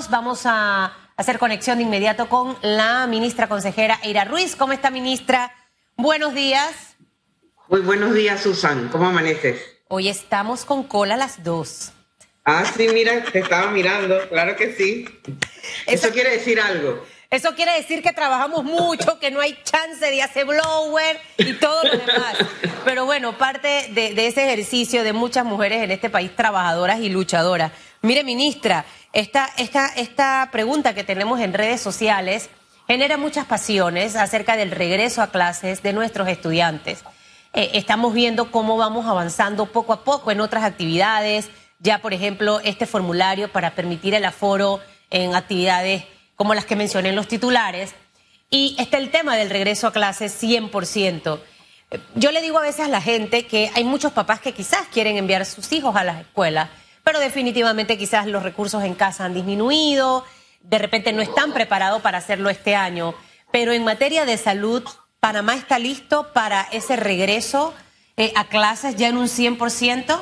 minutos vamos a hacer conexión de inmediato con la ministra consejera Eira Ruiz. ¿Cómo está, ministra? Buenos días. Muy buenos días, Susan. ¿Cómo amaneces? Hoy estamos con cola las dos. Ah, sí, mira, te estaba mirando, claro que sí. Eso, quiere decir algo. Eso quiere decir que trabajamos mucho, que no hay chance de hacer blower y todo lo demás. Pero bueno, parte de, de ese ejercicio de muchas mujeres en este país trabajadoras y luchadoras. Mire, ministra, esta, pregunta que tenemos en redes sociales genera muchas pasiones acerca del regreso a clases de nuestros estudiantes. Eh, estamos viendo cómo vamos avanzando poco a poco en otras actividades. Ya, por ejemplo, este formulario para permitir el aforo en actividades como las que mencioné en los titulares. Y está el tema del regreso a clases 100%. Yo le digo a veces a la gente que hay muchos papás que quizás quieren enviar a sus hijos a las escuelas, pero definitivamente quizás los recursos en casa han disminuido, de repente no están preparados para hacerlo este año. Pero en materia de salud, ¿Panamá está listo para ese regreso eh, a clases ya en un 100%?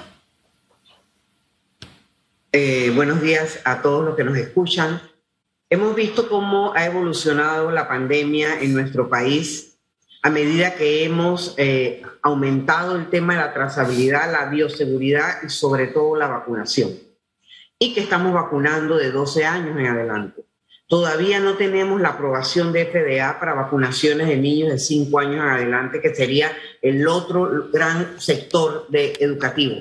Eh, buenos días a todos los que nos escuchan. Hemos visto cómo ha evolucionado la pandemia en nuestro país a medida que hemos eh, aumentado el tema de la trazabilidad, la bioseguridad y sobre todo la vacunación. Y que estamos vacunando de 12 años en adelante. Todavía no tenemos la aprobación de FDA para vacunaciones de niños de 5 años en adelante, que sería el otro gran sector de educativo.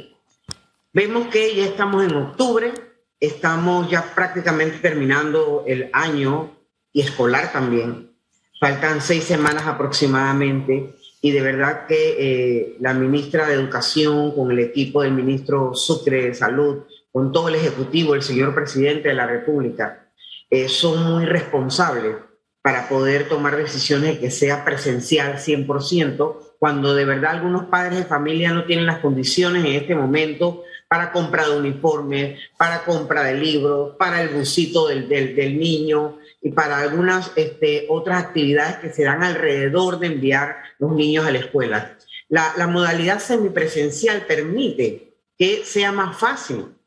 Vemos que ya estamos en octubre, estamos ya prácticamente terminando el año y escolar también. Faltan seis semanas aproximadamente y de verdad que eh, la ministra de Educación con el equipo del ministro Sucre de Salud, con todo el Ejecutivo, el señor presidente de la República, eh, son muy responsables para poder tomar decisiones de que sea presencial 100%, cuando de verdad algunos padres de familia no tienen las condiciones en este momento para compra de uniformes, para compra de libros, para el busito del, del, niño y para algunas este, otras actividades que se dan alrededor de enviar los niños a la escuela. La, la modalidad semipresencial permite que sea más fácil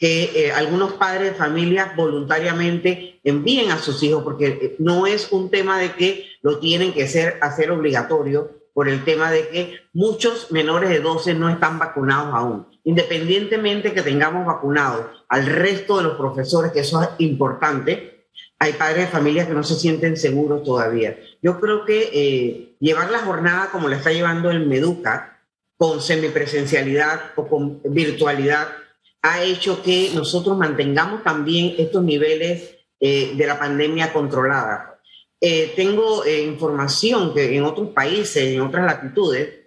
que eh, algunos padres de familia voluntariamente envíen a sus hijos, porque eh, no es un tema de que lo tienen que hacer, hacer obligatorio, por el tema de que muchos menores de 12 no están vacunados aún. Independientemente que tengamos vacunados al resto de los profesores, que eso es importante, hay padres de familia que no se sienten seguros todavía. Yo creo que eh, llevar la jornada como la está llevando el Meduca, con semipresencialidad o con virtualidad, ha hecho que nosotros mantengamos también estos niveles eh, de la pandemia controlada. Eh, tengo eh, información que en otros países, en otras latitudes,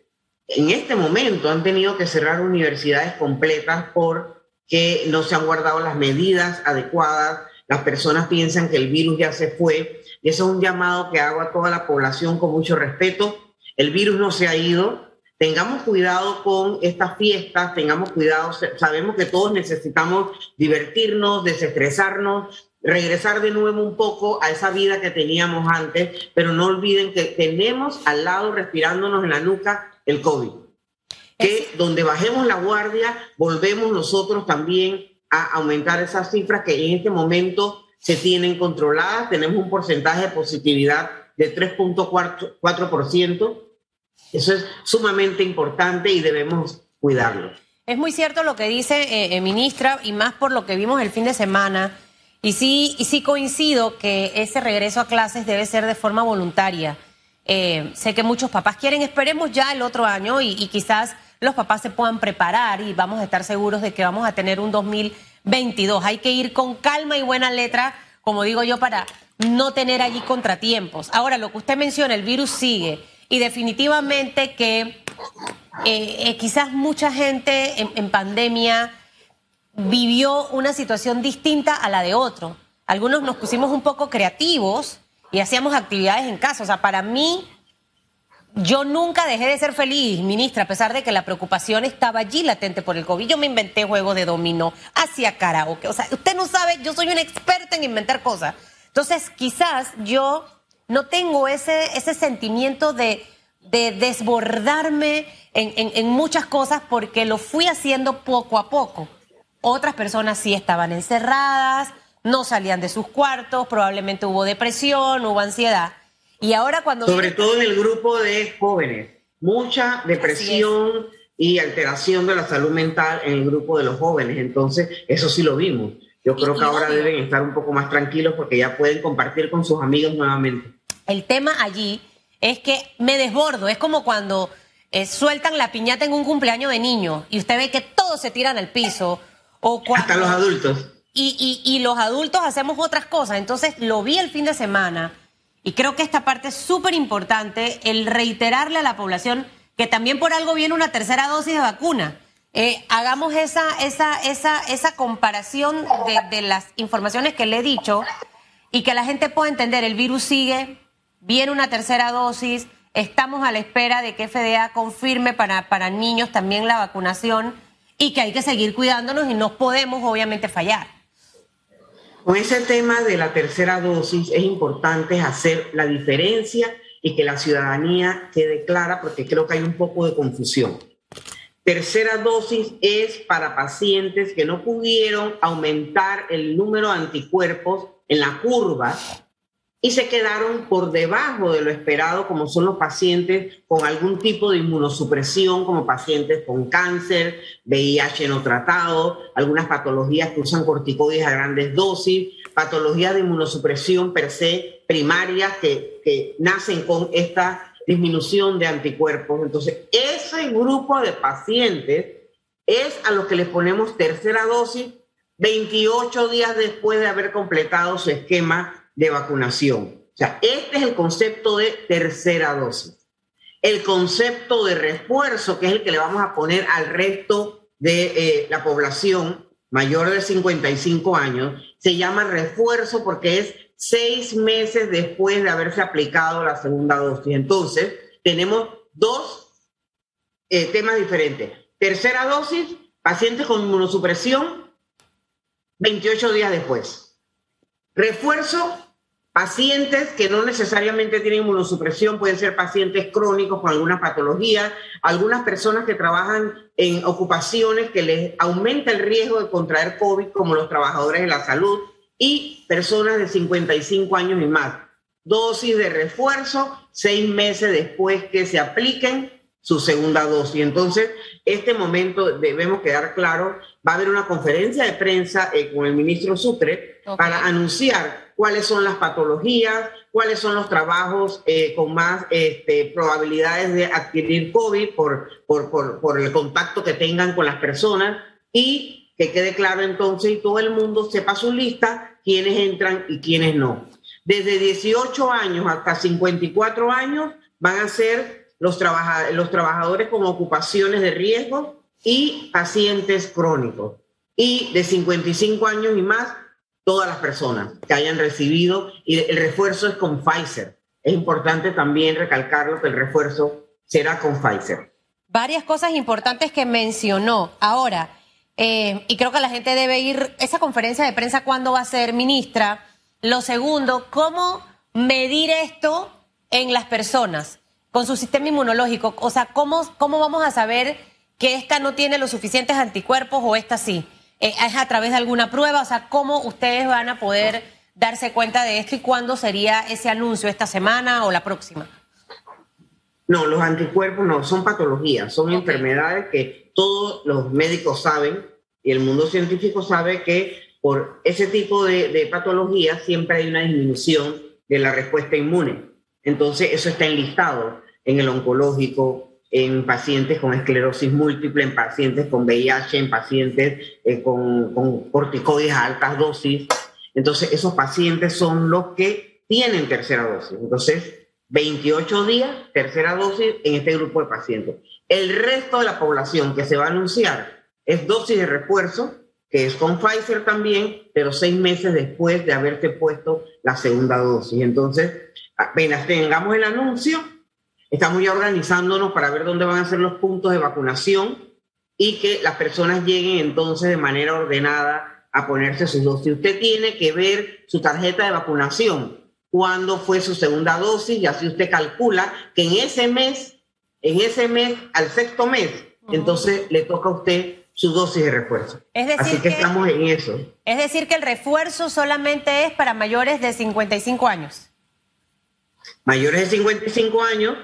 en este momento han tenido que cerrar universidades completas porque no se han guardado las medidas adecuadas. Las personas piensan que el virus ya se fue. Y eso es un llamado que hago a toda la población con mucho respeto. El virus no se ha ido, tengamos cuidado con estas fiestas, tengamos cuidado, sabemos que todos necesitamos divertirnos, desestresarnos, regresar de nuevo un poco a esa vida que teníamos antes, pero no olviden que tenemos al lado respirándonos en la nuca el COVID. Que donde bajemos la guardia, volvemos nosotros también a aumentar esas cifras que en este momento se tienen controladas. Tenemos un porcentaje de positividad de 3.4%. Eso es sumamente importante y debemos cuidarlo. Es muy cierto lo que dice eh, eh, ministra y más por lo que vimos el fin de semana. Y sí, y sí coincido que ese regreso a clases debe ser de forma voluntaria. Eh, sé que muchos papás quieren, esperemos ya el otro año y, quizás los papás se puedan preparar y vamos a estar seguros de que vamos a tener un 2022. Hay que ir con calma y buena letra, como digo yo, para no tener allí contratiempos. Ahora, lo que usted menciona, el virus sigue y definitivamente que eh, eh, quizás mucha gente en, pandemia vivió una situación distinta a la de otro. Algunos nos pusimos un poco creativos y hacíamos actividades en casa. O sea, para mí, yo nunca dejé de ser feliz, ministra, a pesar de que la preocupación estaba allí latente por el COVID. Yo me inventé juegos de dominó, hacía karaoke. O sea, usted no sabe, yo soy una experta en inventar cosas. Entonces, quizás yo no tengo ese, ese sentimiento de, desbordarme en, muchas cosas porque lo fui haciendo poco a poco. Otras personas sí estaban encerradas, no salían de sus cuartos, probablemente hubo depresión, hubo ansiedad. Y ahora cuando... Sobre todo en el grupo de jóvenes, mucha depresión y alteración de la salud mental en el grupo de los jóvenes. Entonces, eso sí lo vimos. Yo creo que ahora deben estar un poco más tranquilos porque ya pueden compartir con sus amigos nuevamente. El tema allí es que me desbordo. Es como cuando eh, sueltan la piñata en un cumpleaños de niño y usted ve que todos se tiran al piso. O Hasta los adultos. Y, y, y los adultos hacemos otras cosas. Entonces lo vi el fin de semana y creo que esta parte es súper importante, el reiterarle a la población que también por algo viene una tercera dosis de vacuna. Eh, hagamos esa, esa, esa, esa comparación de, las informaciones que le he dicho y que la gente pueda entender, el virus sigue, viene una tercera dosis, estamos a la espera de que FDA confirme para, para niños también la vacunación y que hay que seguir cuidándonos y no podemos obviamente fallar. Con ese tema de la tercera dosis es importante hacer la diferencia y que la ciudadanía quede clara porque creo que hay un poco de confusión. Tercera dosis es para pacientes que no pudieron aumentar el número de anticuerpos en la curva y se quedaron por debajo de lo esperado, como son los pacientes con algún tipo de inmunosupresión, como pacientes con cáncer, VIH no tratado, algunas patologías que usan corticoides a grandes dosis, patologías de inmunosupresión per se primarias que, que nacen con esta disminución de anticuerpos. Entonces, ese grupo de pacientes es a los que les ponemos tercera dosis 28 días después de haber completado su esquema de vacunación. O sea, este es el concepto de tercera dosis. El concepto de refuerzo, que es el que le vamos a poner al resto de eh, la población mayor de 55 años, se llama refuerzo porque es seis meses después de haberse aplicado la segunda dosis. Entonces, tenemos dos eh, temas diferentes. Tercera dosis, pacientes con inmunosupresión, 28 días después. Refuerzo, pacientes que no necesariamente tienen inmunosupresión, pueden ser pacientes crónicos con alguna patología, algunas personas que trabajan en ocupaciones que les aumenta el riesgo de contraer COVID, como los trabajadores de la salud, y personas de 55 años y más. Dosis de refuerzo seis meses después que se apliquen su segunda dosis. Entonces, este momento debemos quedar claro, va a haber una conferencia de prensa eh, con el ministro Sucre para anunciar cuáles son las patologías, cuáles son los trabajos eh, con más este, probabilidades de adquirir COVID por, por, por, por el contacto que tengan con las personas y que quede claro entonces y todo el mundo sepa su lista, quiénes entran y quiénes no. Desde 18 años hasta 54 años van a ser los, los trabajadores con ocupaciones de riesgo y pacientes crónicos. Y de 55 años y más, todas las personas que hayan recibido, y el refuerzo es con Pfizer. Es importante también recalcarlo que el refuerzo será con Pfizer. Varias cosas importantes que mencionó. Ahora, eh, y creo que la gente debe ir, esa conferencia de prensa, ¿cuándo va a ser, ministra? Lo segundo, ¿cómo medir esto en las personas con su sistema inmunológico? O sea, ¿cómo, cómo vamos a saber que esta no tiene los suficientes anticuerpos o esta sí? Eh, ¿Es a través de alguna prueba? O sea, ¿cómo ustedes van a poder darse cuenta de esto y cuándo sería ese anuncio, esta semana o la próxima? No, los anticuerpos no, son patologías, son enfermedades que todos los médicos saben y el mundo científico sabe que por ese tipo de, de patologías siempre hay una disminución de la respuesta inmune. Entonces, eso está enlistado en el oncológico, en pacientes con esclerosis múltiple, en pacientes con VIH, en pacientes eh, con, con corticoides a altas dosis. Entonces, esos pacientes son los que tienen tercera dosis. Entonces, 28 días, tercera dosis en este grupo de pacientes. El resto de la población que se va a anunciar es dosis de refuerzo, que es con Pfizer también, pero seis meses después de haberte puesto la segunda dosis. Entonces, apenas tengamos el anuncio, estamos ya organizándonos para ver dónde van a ser los puntos de vacunación y que las personas lleguen entonces de manera ordenada a ponerse sus dosis. Usted tiene que ver su tarjeta de vacunación cuándo fue su segunda dosis y así usted calcula que en ese mes, en ese mes, al sexto mes, entonces le toca a usted su dosis de refuerzo. Es decir Así que, estamos en eso. Es decir, que el refuerzo solamente es para mayores de 55 años. Mayores de 55 años,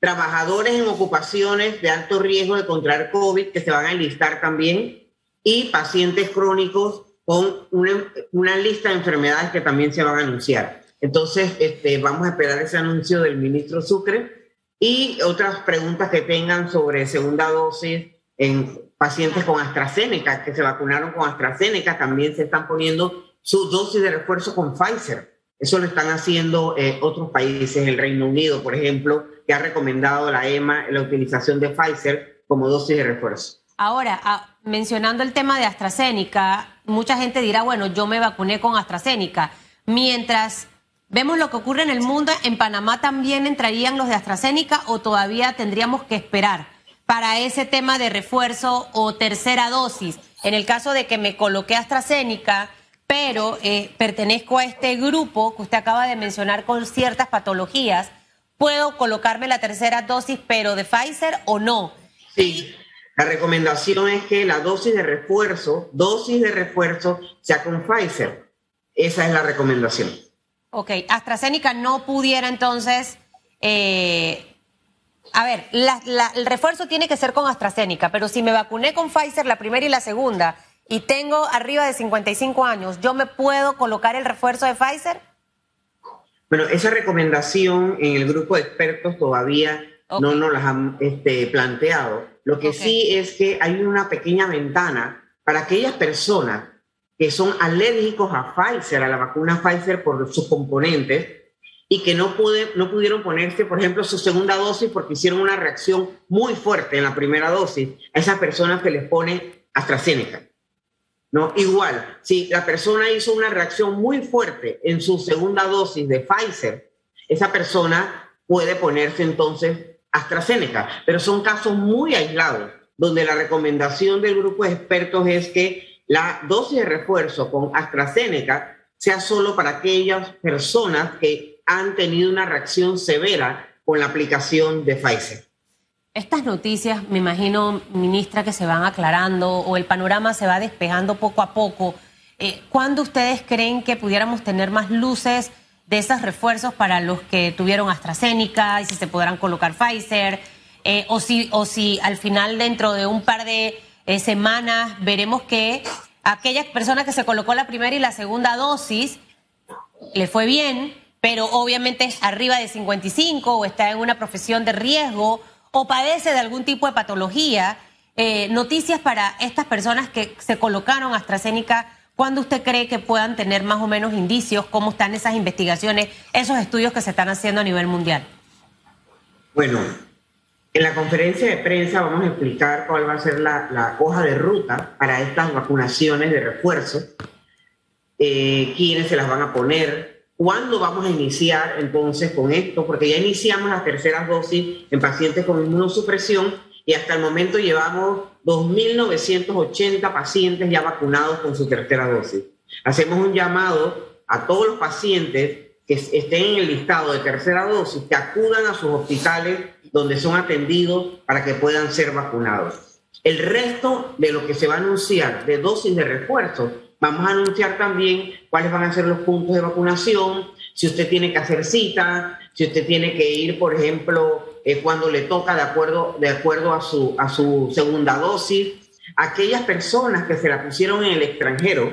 trabajadores en ocupaciones de alto riesgo de contraer COVID que se van a enlistar también y pacientes crónicos con una, lista de enfermedades que también se van a anunciar. Entonces, este, vamos a esperar ese anuncio del ministro Sucre y otras preguntas que tengan sobre segunda dosis en pacientes con AstraZeneca, que se vacunaron con AstraZeneca, también se están poniendo su dosis de refuerzo con Pfizer. Eso lo están haciendo eh, otros países, el Reino Unido, por ejemplo, que ha recomendado la EMA la utilización de Pfizer como dosis de refuerzo. Ahora, ah, mencionando el tema de AstraZeneca, mucha gente dirá, bueno, yo me vacuné con AstraZeneca. Mientras vemos lo que ocurre en el mundo, ¿en Panamá también entrarían los de AstraZeneca o todavía tendríamos que esperar para ese tema de refuerzo o tercera dosis? En el caso de que me coloqué AstraZeneca, pero eh, pertenezco a este grupo que usted acaba de mencionar con ciertas patologías, ¿puedo colocarme la tercera dosis, pero de Pfizer o no? Sí. La recomendación es que la dosis de refuerzo, dosis de refuerzo, sea con Pfizer. Esa es la recomendación. Ok, AstraZeneca no pudiera entonces... Eh, a ver, el refuerzo tiene que ser con AstraZeneca, pero si me vacuné con Pfizer la primera y la segunda y tengo arriba de 55 años, ¿yo me puedo colocar el refuerzo de Pfizer? Bueno, esa recomendación en el grupo de expertos todavía no nos las han este, planteado. Lo que sí es que hay una pequeña ventana para aquellas personas que son alérgicos a Pfizer, a la vacuna Pfizer por sus componentes, y que no, pude, no pudieron ponerse, por ejemplo, su segunda dosis porque hicieron una reacción muy fuerte en la primera dosis, a esas personas que les pone AstraZeneca. ¿No? Igual, si la persona hizo una reacción muy fuerte en su segunda dosis de Pfizer, esa persona puede ponerse entonces AstraZeneca, pero son casos muy aislados, donde la recomendación del grupo de expertos es que la dosis de refuerzo con AstraZeneca sea solo para aquellas personas que han tenido una reacción severa con la aplicación de Pfizer. Estas noticias, me imagino, ministra, que se van aclarando o el panorama se va despejando poco a poco. Eh, ¿Cuándo ustedes creen que pudiéramos tener más luces? de esos refuerzos para los que tuvieron AstraZeneca y si se podrán colocar Pfizer, eh, o, si, o si al final dentro de un par de eh, semanas veremos que aquellas personas que se colocó la primera y la segunda dosis le fue bien, pero obviamente es arriba de 55 o está en una profesión de riesgo o padece de algún tipo de patología. Eh, noticias para estas personas que se colocaron AstraZeneca ¿Cuándo usted cree que puedan tener más o menos indicios? ¿Cómo están esas investigaciones, esos estudios que se están haciendo a nivel mundial? Bueno, en la conferencia de prensa vamos a explicar cuál va a ser la, hoja de ruta para estas vacunaciones de refuerzo, eh, quiénes se las van a poner, cuándo vamos a iniciar entonces con esto, porque ya iniciamos las terceras dosis en pacientes con inmunosupresión y hasta el momento llevamos 2.980 pacientes ya vacunados con su tercera dosis. Hacemos un llamado a todos los pacientes que estén en el listado de tercera dosis, que acudan a sus hospitales donde son atendidos para que puedan ser vacunados. El resto de lo que se va a anunciar de dosis de refuerzo, vamos a anunciar también cuáles van a ser los puntos de vacunación, si usted tiene que hacer cita, si usted tiene que ir, por ejemplo, eh, cuando le toca de acuerdo, de acuerdo a, su, a su segunda dosis. Aquellas personas que se la pusieron en el extranjero,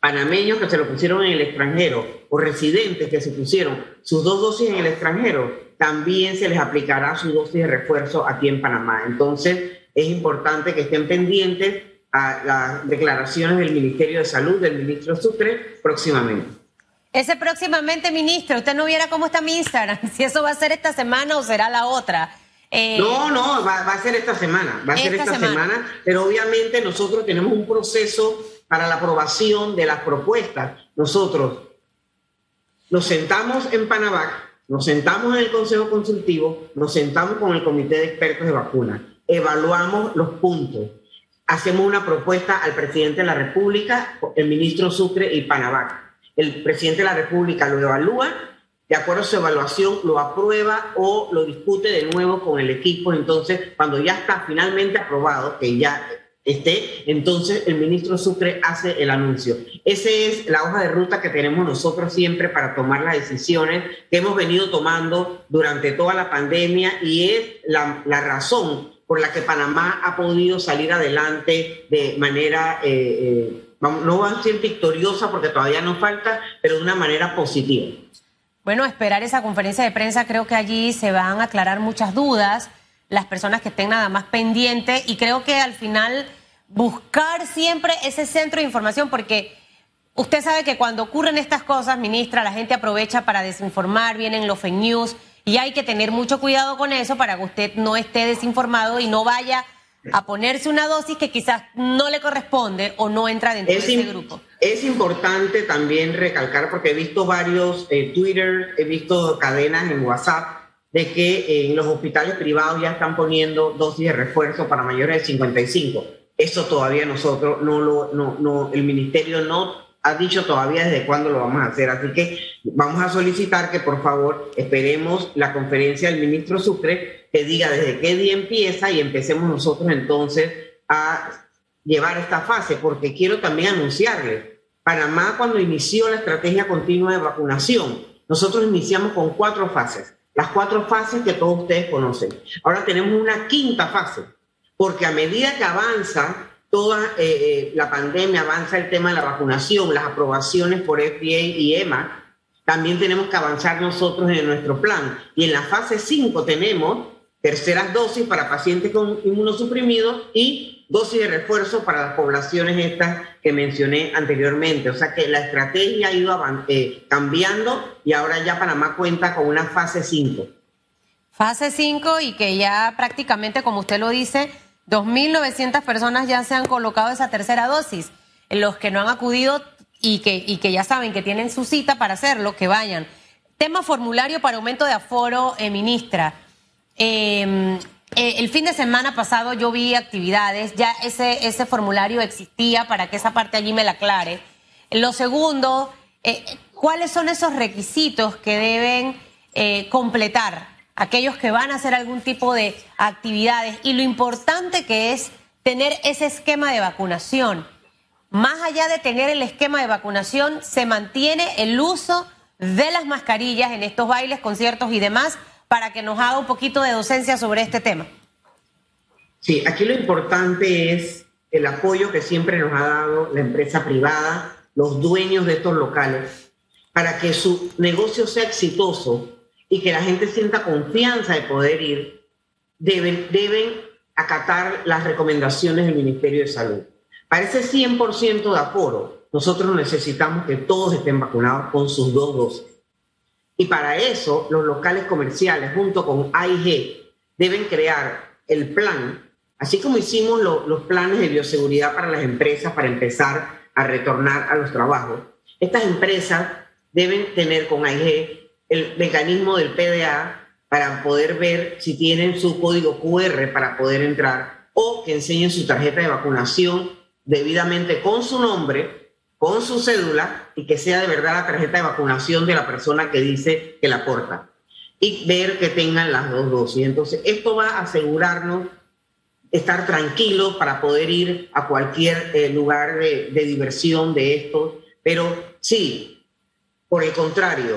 panameños que se lo pusieron en el extranjero o residentes que se pusieron sus dos dosis en el extranjero, también se les aplicará su dosis de refuerzo aquí en Panamá. Entonces, es importante que estén pendientes a las declaraciones del Ministerio de Salud, del ministro Sucre, próximamente. Ese próximamente, ministro, usted no viera cómo está mi Instagram, si eso va a ser esta semana o será la otra. Eh, no, no, va, a ser esta semana, va a ser esta semana. pero obviamente nosotros tenemos un proceso para la aprobación de las propuestas. Nosotros nos sentamos en Panavac, nos sentamos en el Consejo Consultivo, nos sentamos con el Comité de Expertos de Vacunas, evaluamos los puntos, hacemos una propuesta al presidente de la República, el ministro Sucre y Panavac el presidente de la República lo evalúa, de acuerdo a su evaluación, lo aprueba o lo discute de nuevo con el equipo. Entonces, cuando ya está finalmente aprobado, que ya esté, entonces el ministro Sucre hace el anuncio. Esa es la hoja de ruta que tenemos nosotros siempre para tomar las decisiones que hemos venido tomando durante toda la pandemia y es la, razón por la que Panamá ha podido salir adelante de manera, eh, eh, no va a ser victoriosa porque todavía nos falta, pero de una manera positiva. Bueno, esperar esa conferencia de prensa, creo que allí se van a aclarar muchas dudas las personas que estén nada más pendientes y creo que al final buscar siempre ese centro de información porque usted sabe que cuando ocurren estas cosas, ministra, la gente aprovecha para desinformar, vienen los fake news y hay que tener mucho cuidado con eso para que usted no esté desinformado y no vaya a ponerse una dosis que quizás no le corresponde o no entra dentro de ese grupo. Es importante también recalcar, porque he visto varios eh, Twitter, he visto cadenas en WhatsApp de que en los hospitales privados ya están poniendo dosis de refuerzo para mayores de 55. Eso todavía nosotros no lo, no, no, el ministerio no ha dicho todavía desde cuándo lo vamos a hacer. Así que vamos a solicitar que por favor esperemos la conferencia del ministro Sucre que diga desde qué día empieza y empecemos nosotros entonces a llevar esta fase, porque quiero también anunciarle, Panamá cuando inició la estrategia continua de vacunación, nosotros iniciamos con cuatro fases las cuatro fases que todos ustedes conocen. Ahora tenemos una quinta fase, porque a medida que avanza toda eh, eh, la pandemia, avanza el tema de la vacunación, las aprobaciones por FDA y EMA, también tenemos que avanzar nosotros en nuestro plan. Y en la fase 5 tenemos terceras dosis para pacientes con inmunosuprimidos y dosis de refuerzo para las poblaciones estas que mencioné anteriormente. O sea que la estrategia ha ido eh, cambiando y ahora ya Panamá cuenta con una fase 5. Fase 5 y que ya prácticamente, como usted lo dice, 2.900 personas ya se han colocado esa tercera dosis. Los que no han acudido y que, y que ya saben que tienen su cita para hacerlo, que vayan. Tema formulario para aumento de aforo, eh, ministra. Em, eh, el fin de semana pasado yo vi actividades, ya ese, ese formulario existía para que esa parte allí me la aclare. Lo segundo, eh, ¿cuáles son esos requisitos que deben completar aquellos que van a hacer algún tipo de actividades? Y lo importante que es tener ese esquema de vacunación. Más allá de tener el esquema de vacunación, se mantiene el uso de las mascarillas en estos bailes, conciertos y demás para que nos haga un poquito de docencia sobre este tema. Sí, aquí lo importante es el apoyo que siempre nos ha dado la empresa privada, los dueños de estos locales, para que su negocio sea exitoso y que la gente sienta confianza de poder ir, deben, deben acatar las recomendaciones del Ministerio de Salud. Para ese 100% de aforo, nosotros necesitamos que todos estén vacunados con sus dos dosis. Y para eso, los locales comerciales, junto con AIG, deben crear el plan, así como hicimos los planes de bioseguridad para las empresas para empezar a retornar a los trabajos. Estas empresas deben tener con AIG el mecanismo del PDA para poder ver si tienen su código QR para poder entrar o que enseñen su tarjeta de vacunación debidamente con su nombre con su cédula y que sea de verdad la tarjeta de vacunación de la persona que dice que la porta y ver que tengan las dos dosis. Entonces, esto va a asegurarnos estar tranquilos para poder ir a cualquier eh, lugar de, diversión de esto. Pero sí, por el contrario,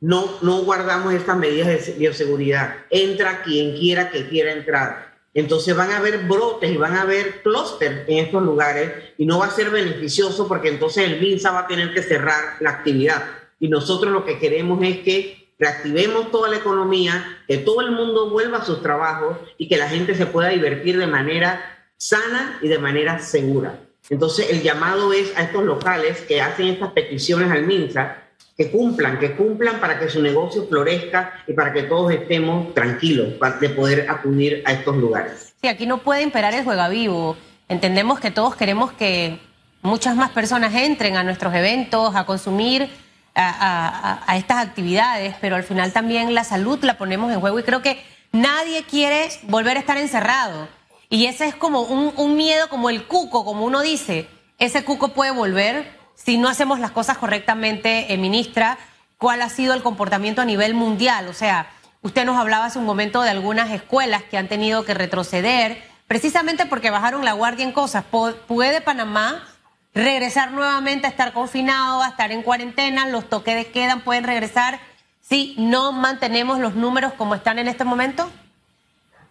no, no guardamos estas medidas de bioseguridad. Entra quien quiera que quiera entrar entonces van a haber brotes y van a haber clústeres en estos lugares y no va a ser beneficioso porque entonces el MINSA va a tener que cerrar la actividad. Y nosotros lo que queremos es que reactivemos toda la economía, que todo el mundo vuelva a sus trabajos y que la gente se pueda divertir de manera sana y de manera segura. Entonces el llamado es a estos locales que hacen estas peticiones al MINSA que cumplan, que cumplan para que su negocio florezca y para que todos estemos tranquilos de poder acudir a estos lugares. Sí, aquí no puede imperar el juega vivo. Entendemos que todos queremos que muchas más personas entren a nuestros eventos, a consumir a, estas actividades, pero al final también la salud la ponemos en juego y creo que nadie quiere volver a estar encerrado. Y ese es como un, un miedo, como el cuco, como uno dice, ese cuco puede volver si no hacemos las cosas correctamente, eh, ministra, cuál ha sido el comportamiento a nivel mundial. O sea, usted nos hablaba hace un momento de algunas escuelas que han tenido que retroceder precisamente porque bajaron la guardia en cosas. ¿Puede Panamá regresar nuevamente a estar confinado, a estar en cuarentena? ¿Los toques de quedan pueden regresar si no mantenemos los números como están en este momento?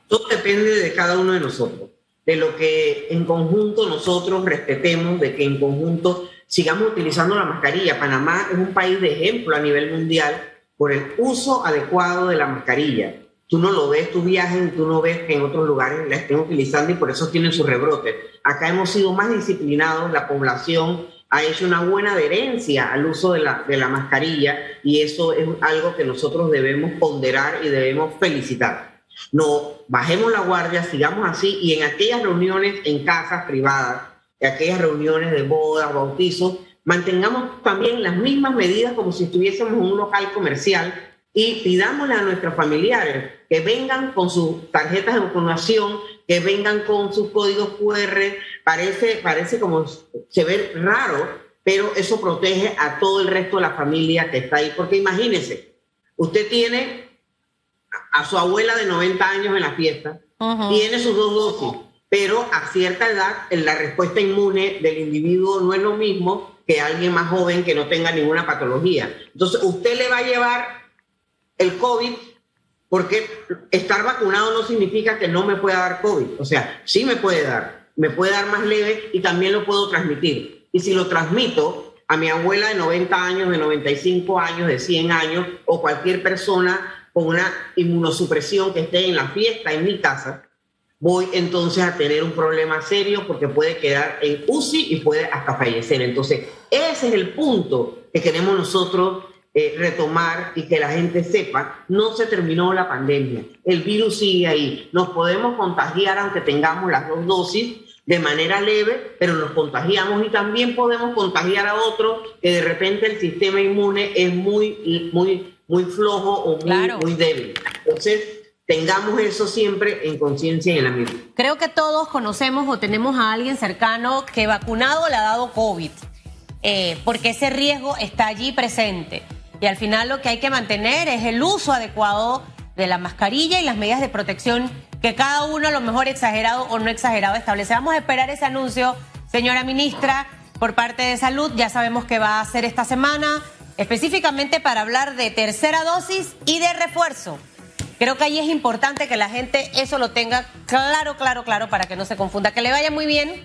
Todo depende de cada uno de nosotros, de lo que en conjunto nosotros respetemos, de que en conjunto sigamos utilizando la mascarilla. Panamá es un país de ejemplo a nivel mundial por el uso adecuado de la mascarilla. Tú no lo ves, tú viajas y tú no ves que en otros lugares la estén utilizando y por eso tienen su rebrote. Acá hemos sido más disciplinados, la población ha hecho una buena adherencia al uso de la, de la mascarilla y eso es algo que nosotros debemos ponderar y debemos felicitar. No bajemos la guardia, sigamos así y en aquellas reuniones en casas privadas, en aquellas reuniones de bodas, bautizos, mantengamos también las mismas medidas como si estuviésemos en un local comercial y pidámosle a nuestros familiares que vengan con sus tarjetas de vacunación, que vengan con sus códigos QR. Parece, parece como se ve raro, pero eso protege a todo el resto de la familia que está ahí. Porque imagínese, usted tiene a su abuela de 90 años en la fiesta, tiene sus dos dosis, pero a cierta edad la respuesta inmune del individuo no es lo mismo que alguien más joven que no tenga ninguna patología. Entonces, usted le va a llevar el COVID porque estar vacunado no significa que no me pueda dar COVID. O sea, sí me puede dar, me puede dar más leve y también lo puedo transmitir. Y si lo transmito a mi abuela de 90 años, de 95 años, de 100 años o cualquier persona con una inmunosupresión que esté en la fiesta en mi casa, voy entonces a tener un problema serio porque puede quedar en UCI y puede hasta fallecer. Entonces, ese es el punto que queremos nosotros eh, retomar y que la gente sepa, no se terminó la pandemia, el virus sigue ahí, nos podemos contagiar aunque tengamos las dos dosis de manera leve, pero nos contagiamos y también podemos contagiar a otros que de repente el sistema inmune es muy, muy, muy flojo o muy, muy débil. Entonces, tengamos eso siempre en conciencia y en la misma. Creo que todos conocemos o tenemos a alguien cercano que vacunado le ha dado COVID, eh, porque ese riesgo está allí presente. Y al final lo que hay que mantener es el uso adecuado de la mascarilla y las medidas de protección que cada uno, a lo mejor exagerado o no exagerado, establece. Vamos a esperar ese anuncio, señora ministra, por parte de salud. Ya sabemos que va a ser esta semana, específicamente para hablar de tercera dosis y de refuerzo. Creo que ahí es importante que la gente eso lo tenga claro, claro, claro, para que no se confunda. Que le vaya muy bien.